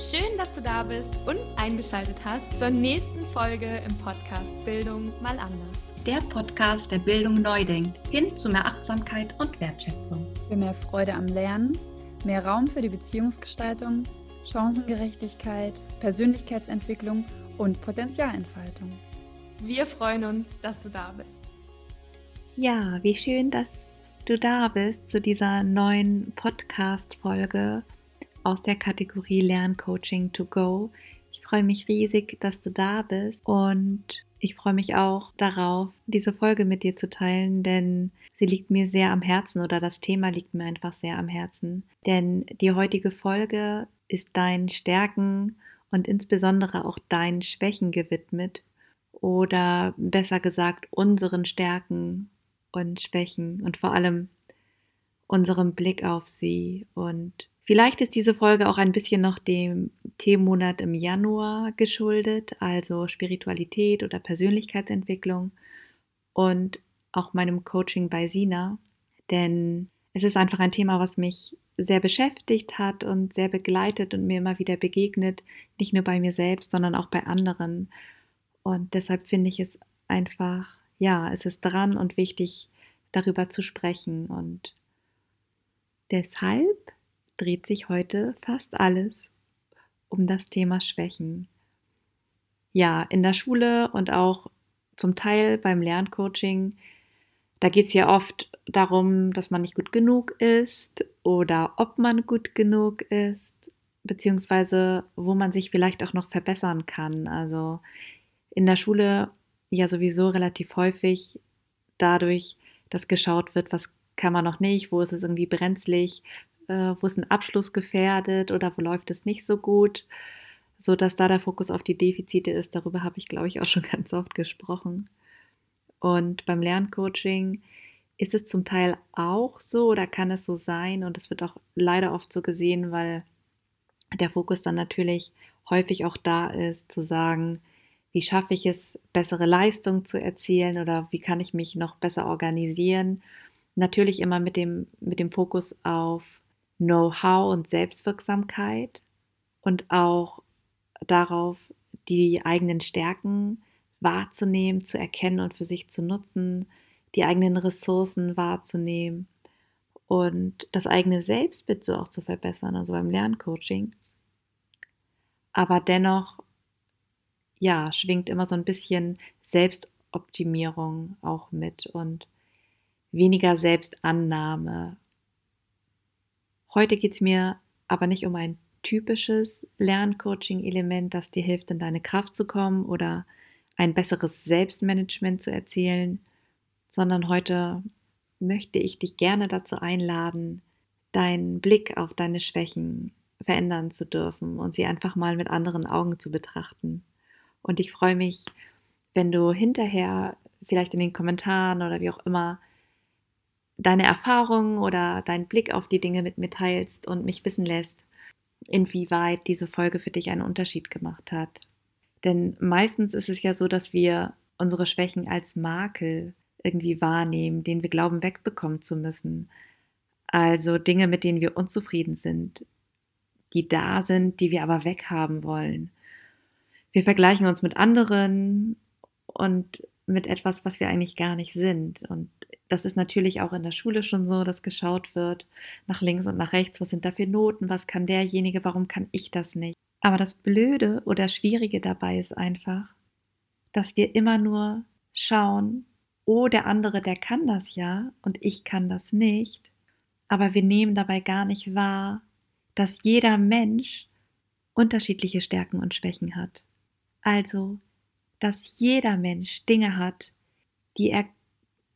Schön, dass du da bist und eingeschaltet hast zur nächsten Folge im Podcast Bildung mal anders. Der Podcast, der Bildung neu denkt, hin zu mehr Achtsamkeit und Wertschätzung. Für mehr Freude am Lernen, mehr Raum für die Beziehungsgestaltung, Chancengerechtigkeit, Persönlichkeitsentwicklung und Potenzialentfaltung. Wir freuen uns, dass du da bist. Ja, wie schön, dass du da bist zu dieser neuen Podcast-Folge aus der Kategorie Lerncoaching to Go. Ich freue mich riesig, dass du da bist und ich freue mich auch darauf, diese Folge mit dir zu teilen, denn sie liegt mir sehr am Herzen oder das Thema liegt mir einfach sehr am Herzen. Denn die heutige Folge ist deinen Stärken und insbesondere auch deinen Schwächen gewidmet oder besser gesagt unseren Stärken und Schwächen und vor allem unserem Blick auf sie. Und vielleicht ist diese Folge auch ein bisschen noch dem Themenmonat im Januar geschuldet, also Spiritualität oder Persönlichkeitsentwicklung und auch meinem Coaching bei Sina, denn es ist einfach ein Thema, was mich sehr beschäftigt hat und sehr begleitet und mir immer wieder begegnet, nicht nur bei mir selbst, sondern auch bei anderen. Und deshalb finde ich es einfach, ja, es ist dran und wichtig, darüber zu sprechen. Und deshalb dreht sich heute fast alles um das Thema Schwächen. Ja, in der Schule und auch zum Teil beim Lerncoaching, da geht es ja oft darum, dass man nicht gut genug ist oder ob man gut genug ist, beziehungsweise wo man sich vielleicht auch noch verbessern kann. Also in der Schule ja sowieso relativ häufig dadurch, dass geschaut wird, was kann man noch nicht, wo ist es irgendwie brenzlig, äh, wo ist ein Abschluss gefährdet oder wo läuft es nicht so gut, so dass da der Fokus auf die Defizite ist. Darüber habe ich, glaube ich, auch schon ganz oft gesprochen. Und beim Lerncoaching ist es zum Teil auch so oder kann es so sein und es wird auch leider oft so gesehen, weil der Fokus dann natürlich häufig auch da ist, zu sagen, wie schaffe ich es, bessere Leistung zu erzielen oder wie kann ich mich noch besser organisieren. Natürlich immer mit dem, mit dem Fokus auf Know-how und Selbstwirksamkeit und auch darauf, die eigenen Stärken wahrzunehmen, zu erkennen und für sich zu nutzen, die eigenen Ressourcen wahrzunehmen und das eigene Selbstbild so auch zu verbessern, also beim Lerncoaching. Aber dennoch, ja, schwingt immer so ein bisschen Selbstoptimierung auch mit und weniger Selbstannahme. Heute geht es mir aber nicht um ein typisches Lerncoaching-Element, das dir hilft, in deine Kraft zu kommen oder ein besseres Selbstmanagement zu erzielen, sondern heute möchte ich dich gerne dazu einladen, deinen Blick auf deine Schwächen verändern zu dürfen und sie einfach mal mit anderen Augen zu betrachten. Und ich freue mich, wenn du hinterher vielleicht in den Kommentaren oder wie auch immer deine Erfahrungen oder deinen Blick auf die Dinge mit mir teilst und mich wissen lässt, inwieweit diese Folge für dich einen Unterschied gemacht hat. Denn meistens ist es ja so, dass wir unsere Schwächen als Makel irgendwie wahrnehmen, den wir glauben wegbekommen zu müssen. Also Dinge, mit denen wir unzufrieden sind, die da sind, die wir aber weghaben wollen. Wir vergleichen uns mit anderen und mit etwas, was wir eigentlich gar nicht sind. Und das ist natürlich auch in der Schule schon so, dass geschaut wird nach links und nach rechts, was sind da für Noten, was kann derjenige, warum kann ich das nicht. Aber das Blöde oder Schwierige dabei ist einfach, dass wir immer nur schauen, oh, der andere, der kann das ja und ich kann das nicht. Aber wir nehmen dabei gar nicht wahr, dass jeder Mensch unterschiedliche Stärken und Schwächen hat. Also, dass jeder Mensch Dinge hat, die er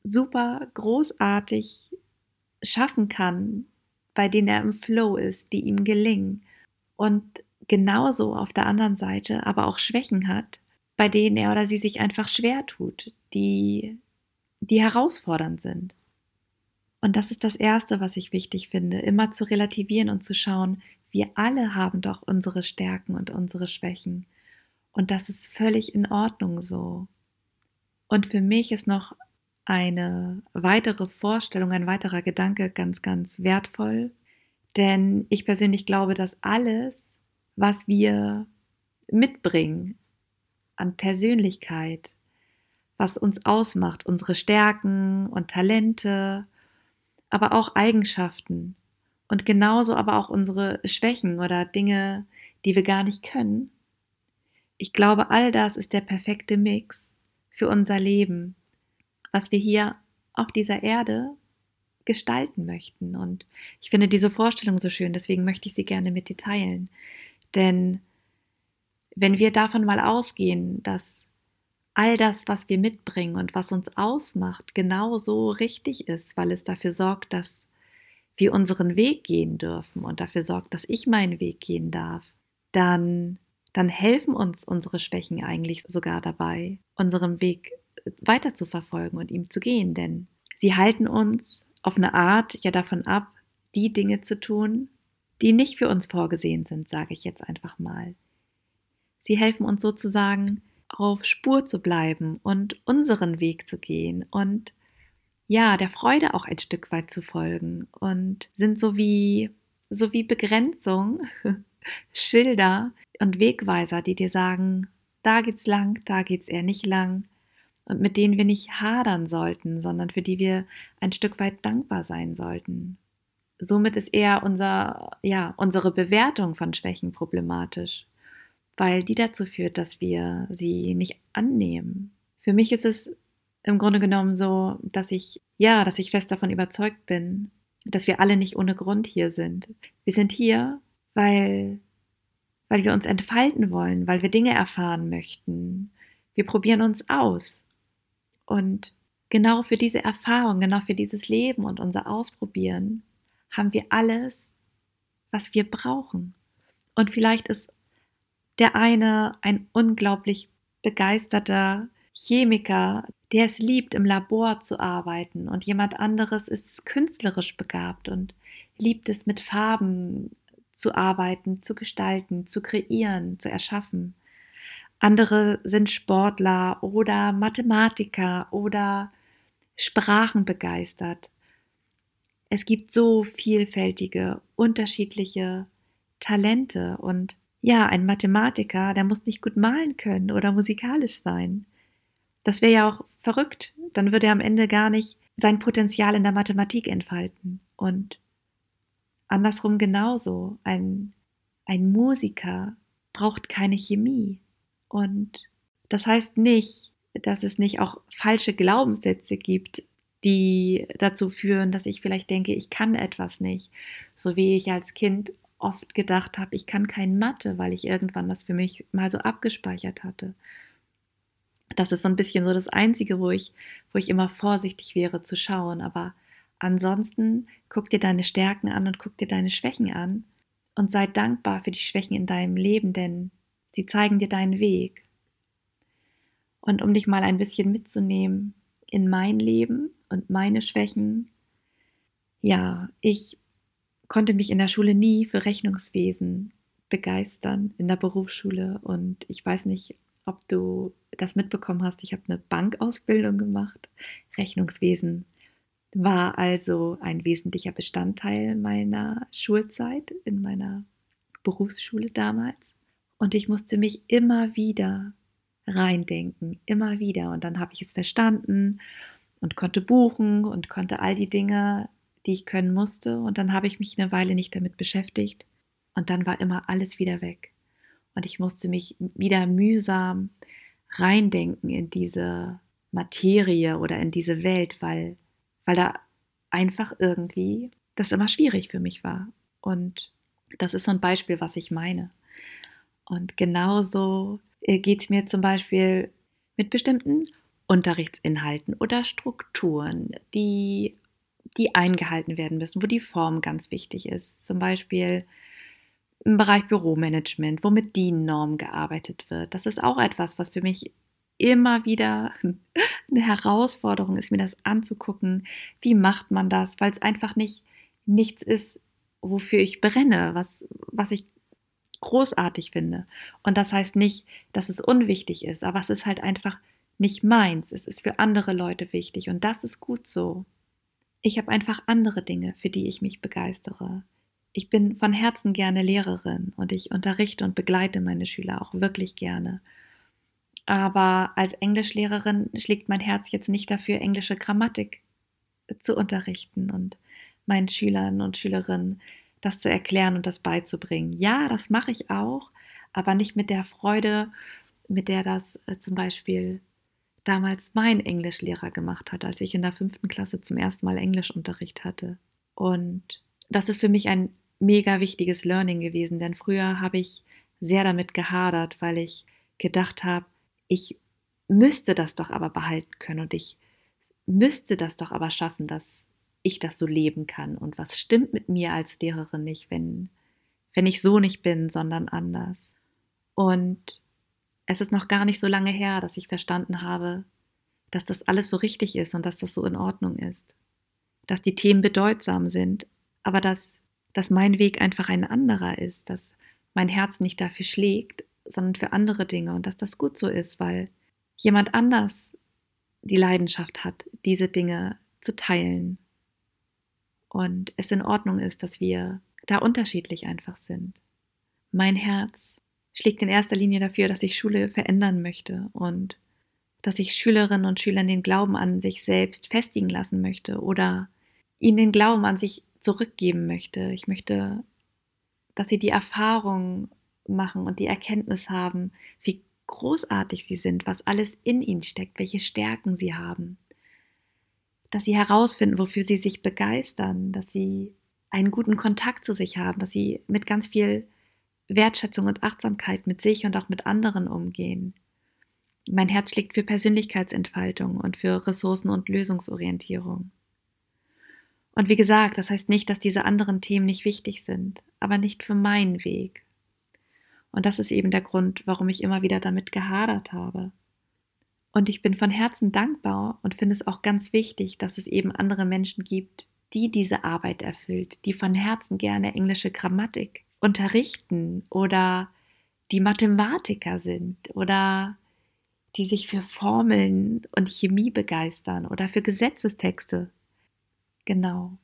super großartig schaffen kann, bei denen er im Flow ist, die ihm gelingen. Und genauso auf der anderen Seite aber auch Schwächen hat, bei denen er oder sie sich einfach schwer tut, die, die herausfordernd sind. Und das ist das Erste, was ich wichtig finde, immer zu relativieren und zu schauen, wir alle haben doch unsere Stärken und unsere Schwächen. Und das ist völlig in Ordnung so. Und für mich ist noch eine weitere Vorstellung, ein weiterer Gedanke ganz, ganz wertvoll. Denn ich persönlich glaube, dass alles, was wir mitbringen an Persönlichkeit, was uns ausmacht, unsere Stärken und Talente, aber auch Eigenschaften und genauso aber auch unsere Schwächen oder Dinge, die wir gar nicht können. Ich glaube, all das ist der perfekte Mix für unser Leben, was wir hier auf dieser Erde gestalten möchten. Und ich finde diese Vorstellung so schön, deswegen möchte ich sie gerne mit dir teilen. Denn wenn wir davon mal ausgehen, dass all das, was wir mitbringen und was uns ausmacht, genau so richtig ist, weil es dafür sorgt, dass wir unseren Weg gehen dürfen und dafür sorgt, dass ich meinen Weg gehen darf, dann, dann helfen uns unsere Schwächen eigentlich sogar dabei, unserem Weg weiter zu verfolgen und ihm zu gehen, denn sie halten uns auf eine Art ja davon ab, die Dinge zu tun, die nicht für uns vorgesehen sind, sage ich jetzt einfach mal. Sie helfen uns sozusagen auf Spur zu bleiben und unseren Weg zu gehen und ja, der Freude auch ein Stück weit zu folgen und sind so wie so wie Begrenzung, Schilder und Wegweiser, die dir sagen, da geht's lang, da geht's eher nicht lang und mit denen wir nicht hadern sollten, sondern für die wir ein Stück weit dankbar sein sollten. Somit ist eher unser, ja, unsere Bewertung von Schwächen problematisch, weil die dazu führt, dass wir sie nicht annehmen. Für mich ist es im Grunde genommen so, dass ich, ja, dass ich fest davon überzeugt bin, dass wir alle nicht ohne Grund hier sind. Wir sind hier, weil, weil wir uns entfalten wollen, weil wir Dinge erfahren möchten. Wir probieren uns aus. Und genau für diese Erfahrung, genau für dieses Leben und unser Ausprobieren haben wir alles, was wir brauchen. Und vielleicht ist der eine ein unglaublich begeisterter Chemiker, der es liebt, im Labor zu arbeiten und jemand anderes ist künstlerisch begabt und liebt es, mit Farben zu arbeiten, zu gestalten, zu kreieren, zu erschaffen. Andere sind Sportler oder Mathematiker oder Sprachen begeistert. Es gibt so vielfältige, unterschiedliche Talente und ja, ein Mathematiker, der muss nicht gut malen können oder musikalisch sein. Das wäre ja auch verrückt. Dann würde er am Ende gar nicht sein Potenzial in der Mathematik entfalten. Und andersrum genauso. Ein, ein Musiker braucht keine Chemie. Und das heißt nicht, dass es nicht auch falsche Glaubenssätze gibt, die dazu führen, dass ich vielleicht denke, ich kann etwas nicht. So wie ich als Kind oft gedacht habe, ich kann kein Mathe, weil ich irgendwann das für mich mal so abgespeichert hatte. Das ist so ein bisschen so das Einzige, wo ich, wo ich immer vorsichtig wäre zu schauen. Aber ansonsten guck dir deine Stärken an und guck dir deine Schwächen an und sei dankbar für die Schwächen in deinem Leben, denn Sie zeigen dir deinen Weg. Und um dich mal ein bisschen mitzunehmen in mein Leben und meine Schwächen, ja, ich konnte mich in der Schule nie für Rechnungswesen begeistern, in der Berufsschule. Und ich weiß nicht, ob du das mitbekommen hast. Ich habe eine Bankausbildung gemacht. Rechnungswesen war also ein wesentlicher Bestandteil meiner Schulzeit, in meiner Berufsschule damals. Und ich musste mich immer wieder reindenken, immer wieder. Und dann habe ich es verstanden und konnte buchen und konnte all die Dinge, die ich können musste. Und dann habe ich mich eine Weile nicht damit beschäftigt. Und dann war immer alles wieder weg. Und ich musste mich wieder mühsam reindenken in diese Materie oder in diese Welt, weil, weil da einfach irgendwie das immer schwierig für mich war. Und das ist so ein Beispiel, was ich meine. Und genauso äh, geht es mir zum Beispiel mit bestimmten Unterrichtsinhalten oder Strukturen, die, die eingehalten werden müssen, wo die Form ganz wichtig ist. Zum Beispiel im Bereich Büromanagement, wo mit DIN-Normen gearbeitet wird. Das ist auch etwas, was für mich immer wieder eine Herausforderung ist, mir das anzugucken. Wie macht man das? Weil es einfach nicht nichts ist, wofür ich brenne, was, was ich großartig finde. Und das heißt nicht, dass es unwichtig ist, aber es ist halt einfach nicht meins. Es ist für andere Leute wichtig und das ist gut so. Ich habe einfach andere Dinge, für die ich mich begeistere, ich bin von Herzen gerne Lehrerin und ich unterrichte und begleite meine Schüler auch wirklich gerne. Aber als Englischlehrerin schlägt mein Herz jetzt nicht dafür, englische Grammatik zu unterrichten und meinen Schülern und Schülerinnen das zu erklären und das beizubringen. Ja, das mache ich auch, aber nicht mit der Freude, mit der das äh, zum Beispiel damals mein Englischlehrer gemacht hat, als ich in der fünften Klasse zum ersten Mal Englischunterricht hatte. Und das ist für mich ein mega wichtiges Learning gewesen, denn früher habe ich sehr damit gehadert, weil ich gedacht habe, ich müsste das doch aber behalten können und ich müsste das doch aber schaffen, dass ich das so leben kann und was stimmt mit mir als Lehrerin nicht, wenn, wenn ich so nicht bin, sondern anders. Und es ist noch gar nicht so lange her, dass ich verstanden habe, dass das alles so richtig ist und dass das so in Ordnung ist. Dass die Themen bedeutsam sind, aber dass, dass mein Weg einfach ein anderer ist, dass mein Herz nicht dafür schlägt, sondern für andere Dinge und dass das gut so ist, weil jemand anders die Leidenschaft hat, diese Dinge zu teilen. Und es in Ordnung ist, dass wir da unterschiedlich einfach sind. Mein Herz schlägt in erster Linie dafür, dass ich Schule verändern möchte und dass ich Schülerinnen und Schülern den Glauben an sich selbst festigen lassen möchte oder ihnen den Glauben an sich zurückgeben möchte. Ich möchte, dass sie die Erfahrung machen und die Erkenntnis haben, wie großartig sie sind, was alles in ihnen steckt, welche Stärken sie haben. Dass sie herausfinden, wofür sie sich begeistern, dass sie einen guten Kontakt zu sich haben, dass sie mit ganz viel Wertschätzung und Achtsamkeit mit sich und auch mit anderen umgehen. Mein Herz schlägt für Persönlichkeitsentfaltung und für Ressourcen- und Lösungsorientierung. Und wie gesagt, das heißt nicht, dass diese anderen Themen nicht wichtig sind, aber nicht für meinen Weg. Und das ist eben der Grund, warum ich immer wieder damit gehadert habe. Und ich bin von Herzen dankbar und finde es auch ganz wichtig, dass es eben andere Menschen gibt, die diese Arbeit erfüllt, die von Herzen gerne englische Grammatik unterrichten oder die Mathematiker sind oder die sich für Formeln und Chemie begeistern oder für Gesetzestexte. Genau.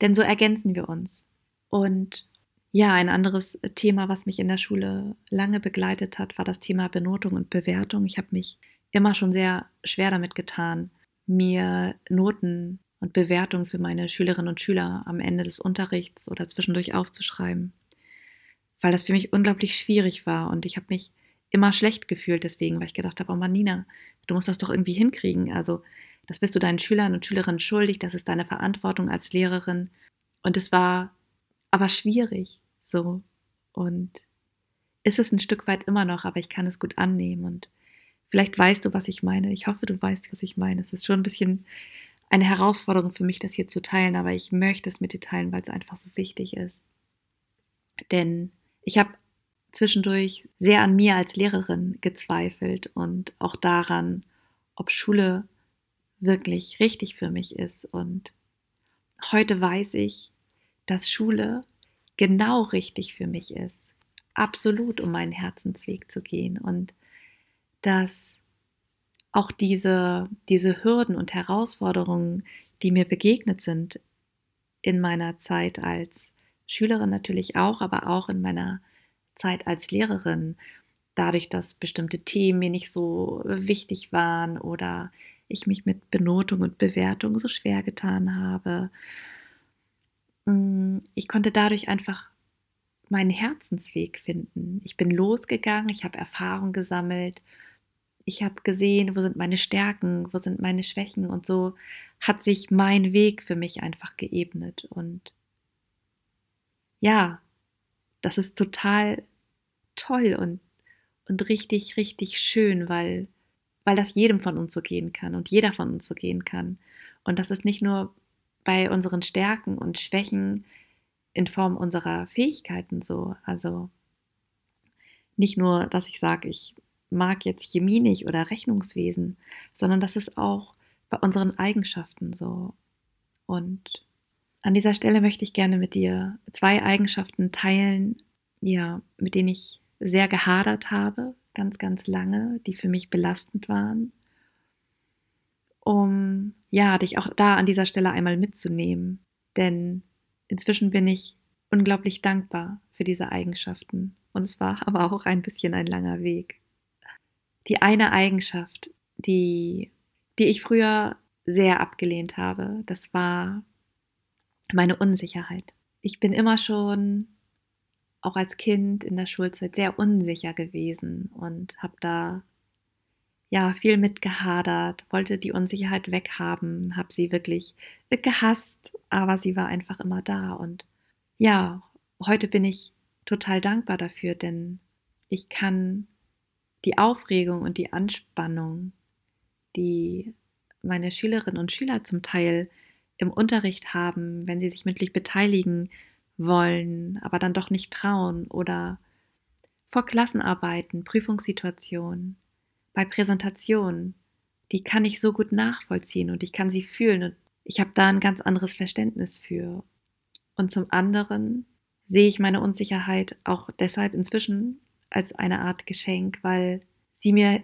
Denn so ergänzen wir uns. Und ja, ein anderes Thema, was mich in der Schule lange begleitet hat, war das Thema Benotung und Bewertung. Ich habe mich immer schon sehr schwer damit getan, mir Noten und Bewertungen für meine Schülerinnen und Schüler am Ende des Unterrichts oder zwischendurch aufzuschreiben weil das für mich unglaublich schwierig war und ich habe mich immer schlecht gefühlt deswegen, weil ich gedacht habe, oh Manina, du musst das doch irgendwie hinkriegen. Also das bist du deinen Schülern und Schülerinnen schuldig, das ist deine Verantwortung als Lehrerin. Und es war aber schwierig so. Und ist es ein Stück weit immer noch, aber ich kann es gut annehmen. Und vielleicht weißt du, was ich meine. Ich hoffe, du weißt, was ich meine. Es ist schon ein bisschen eine Herausforderung für mich, das hier zu teilen, aber ich möchte es mit dir teilen, weil es einfach so wichtig ist. Denn ich habe zwischendurch sehr an mir als Lehrerin gezweifelt und auch daran, ob Schule wirklich richtig für mich ist. Und heute weiß ich, dass Schule genau richtig für mich ist, absolut um meinen Herzensweg zu gehen und dass auch diese, diese Hürden und Herausforderungen, die mir begegnet sind in meiner Zeit als Schülerin natürlich auch, aber auch in meiner Zeit als Lehrerin, dadurch, dass bestimmte Themen mir nicht so wichtig waren oder ich mich mit Benotung und Bewertung so schwer getan habe. Mm, ich konnte dadurch einfach meinen Herzensweg finden. Ich bin losgegangen, ich habe Erfahrung gesammelt, ich habe gesehen, wo sind meine Stärken, wo sind meine Schwächen und so hat sich mein Weg für mich einfach geebnet und ja, das ist total toll und, und richtig, richtig schön, weil, weil das jedem von uns so gehen kann und jeder von uns so gehen kann. Und das ist nicht nur bei unseren Stärken und Schwächen in Form unserer Fähigkeiten so. Also nicht nur, dass ich sage, ich mag jetzt Chemie nicht oder Rechnungswesen, sondern das ist auch bei unseren Eigenschaften so. Und an dieser Stelle möchte ich gerne mit dir zwei Eigenschaften teilen, ja, mit denen ich sehr gehadert habe, ganz, ganz lange, die für mich belastend waren, um ja, dich auch da an dieser Stelle einmal mitzunehmen. Denn inzwischen bin ich unglaublich dankbar für diese Eigenschaften. Und es war aber auch ein bisschen ein langer Weg. Die eine Eigenschaft, die, die ich früher sehr abgelehnt habe, das war meine Unsicherheit. Ich bin immer schon, auch als Kind in der Schulzeit, sehr unsicher gewesen und habe da ja viel mit gehadert, wollte die Unsicherheit weghaben, habe sie wirklich gehasst, aber sie war einfach immer da. Und ja, heute bin ich total dankbar dafür, denn ich kann die Aufregung und die Anspannung, die meine Schülerinnen und Schüler zum Teil im Unterricht haben, wenn sie sich mündlich beteiligen wollen, aber dann doch nicht trauen oder vor Klassenarbeiten, Prüfungssituationen, bei Präsentationen, die kann ich so gut nachvollziehen und ich kann sie fühlen und ich habe da ein ganz anderes Verständnis für. Und zum anderen sehe ich meine Unsicherheit auch deshalb inzwischen als eine Art Geschenk, weil sie mir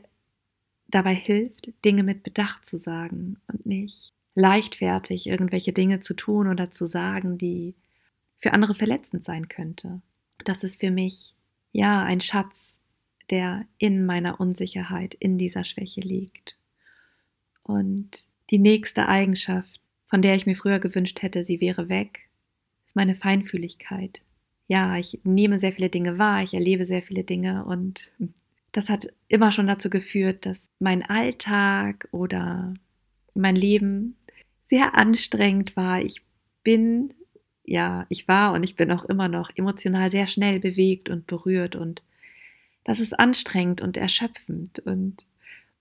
dabei hilft, Dinge mit Bedacht zu sagen und nicht leichtfertig irgendwelche Dinge zu tun oder zu sagen, die für andere verletzend sein könnte. Das ist für mich ja ein Schatz, der in meiner Unsicherheit, in dieser Schwäche liegt. Und die nächste Eigenschaft, von der ich mir früher gewünscht hätte, sie wäre weg, ist meine Feinfühligkeit. Ja, ich nehme sehr viele Dinge wahr, ich erlebe sehr viele Dinge und das hat immer schon dazu geführt, dass mein Alltag oder mein Leben sehr anstrengend war. Ich bin, ja, ich war und ich bin auch immer noch emotional sehr schnell bewegt und berührt und das ist anstrengend und erschöpfend. Und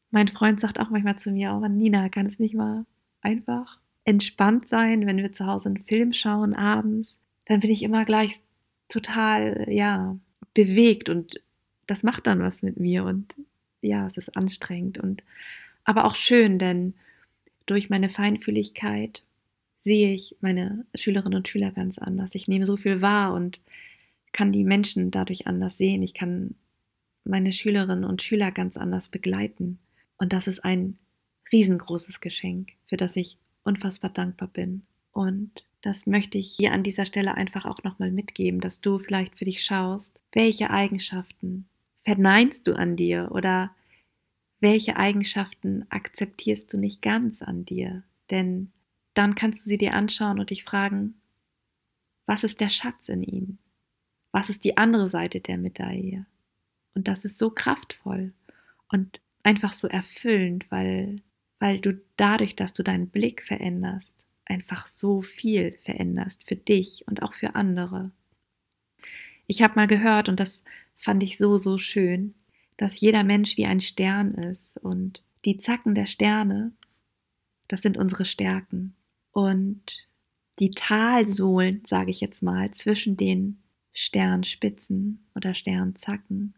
mein Freund sagt auch manchmal zu mir, oh Nina, kann es nicht mal einfach entspannt sein, wenn wir zu Hause einen Film schauen abends? Dann bin ich immer gleich total, ja, bewegt und das macht dann was mit mir und ja, es ist anstrengend und aber auch schön, denn durch meine Feinfühligkeit sehe ich meine Schülerinnen und Schüler ganz anders. Ich nehme so viel wahr und kann die Menschen dadurch anders sehen. Ich kann meine Schülerinnen und Schüler ganz anders begleiten. Und das ist ein riesengroßes Geschenk, für das ich unfassbar dankbar bin. Und das möchte ich hier an dieser Stelle einfach auch nochmal mitgeben, dass du vielleicht für dich schaust, welche Eigenschaften verneinst du an dir oder welche Eigenschaften akzeptierst du nicht ganz an dir? Denn dann kannst du sie dir anschauen und dich fragen, was ist der Schatz in ihnen? Was ist die andere Seite der Medaille? Und das ist so kraftvoll und einfach so erfüllend, weil, weil du dadurch, dass du deinen Blick veränderst, einfach so viel veränderst für dich und auch für andere. Ich habe mal gehört, und das fand ich so, so schön, dass jeder Mensch wie ein Stern ist und die Zacken der Sterne, das sind unsere Stärken. Und die Talsohlen, sage ich jetzt mal, zwischen den Sternspitzen oder Sternzacken,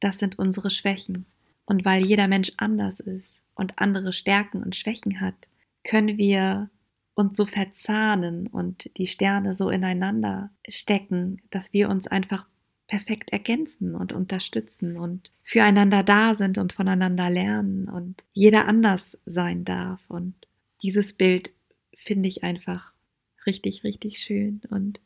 das sind unsere Schwächen. Und weil jeder Mensch anders ist und andere Stärken und Schwächen hat, können wir uns so verzahnen und die Sterne so ineinander stecken, dass wir uns einfach perfekt ergänzen und unterstützen und füreinander da sind und voneinander lernen und jeder anders sein darf. Und dieses Bild finde ich einfach richtig, richtig schön. Und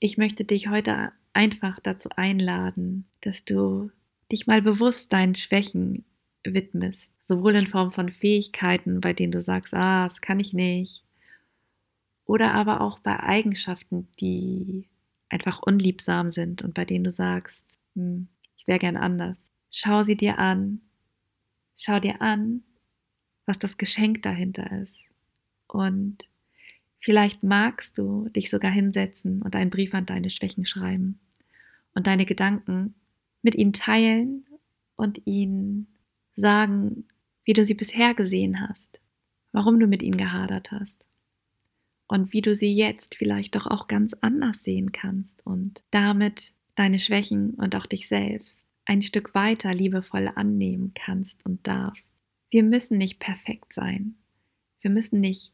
ich möchte dich heute einfach dazu einladen, dass du dich mal bewusst deinen Schwächen widmest. Sowohl in Form von Fähigkeiten, bei denen du sagst, ah, das kann ich nicht. Oder aber auch bei Eigenschaften, die einfach unliebsam sind und bei denen du sagst, hm, ich wäre gern anders. Schau sie dir an. Schau dir an, was das Geschenk dahinter ist. Und vielleicht magst du dich sogar hinsetzen und einen Brief an deine Schwächen schreiben und deine Gedanken mit ihnen teilen und ihnen sagen, wie du sie bisher gesehen hast, warum du mit ihnen gehadert hast und wie du sie jetzt vielleicht doch auch ganz anders sehen kannst und damit deine Schwächen und auch dich selbst ein Stück weiter liebevoll annehmen kannst und darfst. Wir müssen nicht perfekt sein. Wir müssen nicht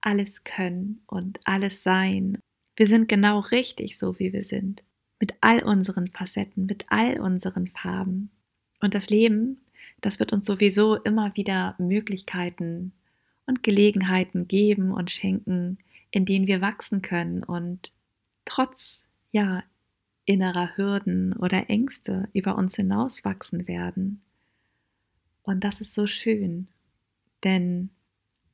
alles können und alles sein. Wir sind genau richtig so, wie wir sind. Mit all unseren Facetten, mit all unseren Farben. Und das Leben, das wird uns sowieso immer wieder Möglichkeiten und Gelegenheiten geben und schenken, in denen wir wachsen können und trotz ja, innerer Hürden oder Ängste über uns hinauswachsen werden. Und das ist so schön, denn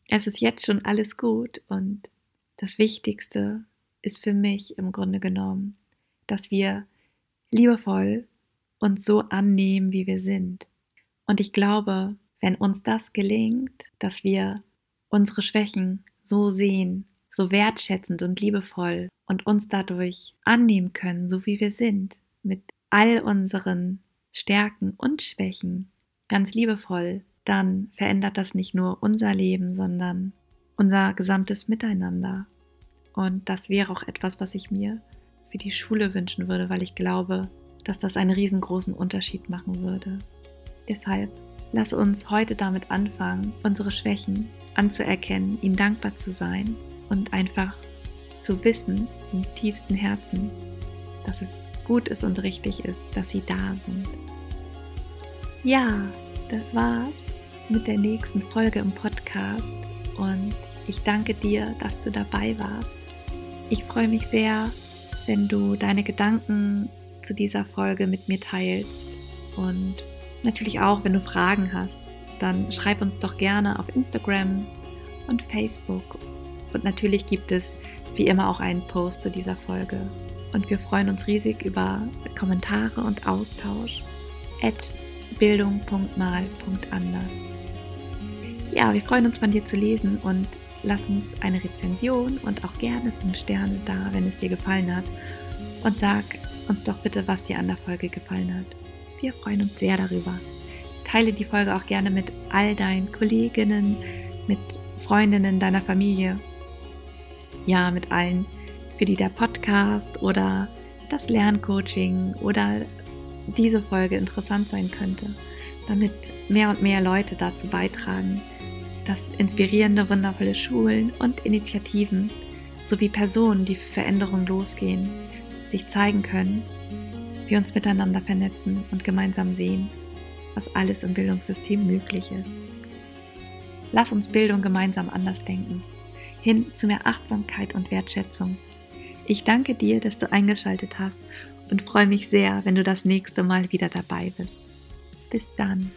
es ist jetzt schon alles gut und das Wichtigste ist für mich im Grunde genommen, dass wir liebevoll uns so annehmen, wie wir sind. Und ich glaube, wenn uns das gelingt, dass wir unsere Schwächen so sehen, so wertschätzend und liebevoll und uns dadurch annehmen können, so wie wir sind, mit all unseren Stärken und Schwächen, ganz liebevoll, dann verändert das nicht nur unser Leben, sondern unser gesamtes Miteinander. Und das wäre auch etwas, was ich mir für die Schule wünschen würde, weil ich glaube, dass das einen riesengroßen Unterschied machen würde. Deshalb lass uns heute damit anfangen, unsere Schwächen anzuerkennen, ihnen dankbar zu sein und einfach zu wissen im tiefsten Herzen, dass es gut ist und richtig ist, dass sie da sind. Ja, das war's mit der nächsten Folge im Podcast und ich danke dir, dass du dabei warst. Ich freue mich sehr, wenn du deine Gedanken zu dieser Folge mit mir teilst und natürlich auch, wenn du Fragen hast, dann schreib uns doch gerne auf Instagram und Facebook und natürlich gibt es wie immer auch einen Post zu dieser Folge und wir freuen uns riesig über Kommentare und Austausch. At bildung.mal.anders. Ja, wir freuen uns von dir zu lesen und lass uns eine Rezension und auch gerne 5 Sterne da, wenn es dir gefallen hat. Und sag uns doch bitte, was dir an der Folge gefallen hat. Wir freuen uns sehr darüber. Teile die Folge auch gerne mit all deinen Kolleginnen, mit Freundinnen deiner Familie. Ja, mit allen, für die der Podcast oder das Lerncoaching oder diese Folge interessant sein könnte, damit mehr und mehr Leute dazu beitragen, dass inspirierende, wundervolle Schulen und Initiativen sowie Personen, die für Veränderung losgehen, sich zeigen können, wir uns miteinander vernetzen und gemeinsam sehen, was alles im Bildungssystem möglich ist. Lass uns Bildung gemeinsam anders denken, hin zu mehr Achtsamkeit und Wertschätzung. Ich danke dir, dass du eingeschaltet hast und freue mich sehr, wenn du das nächste Mal wieder dabei bist. Bis dann.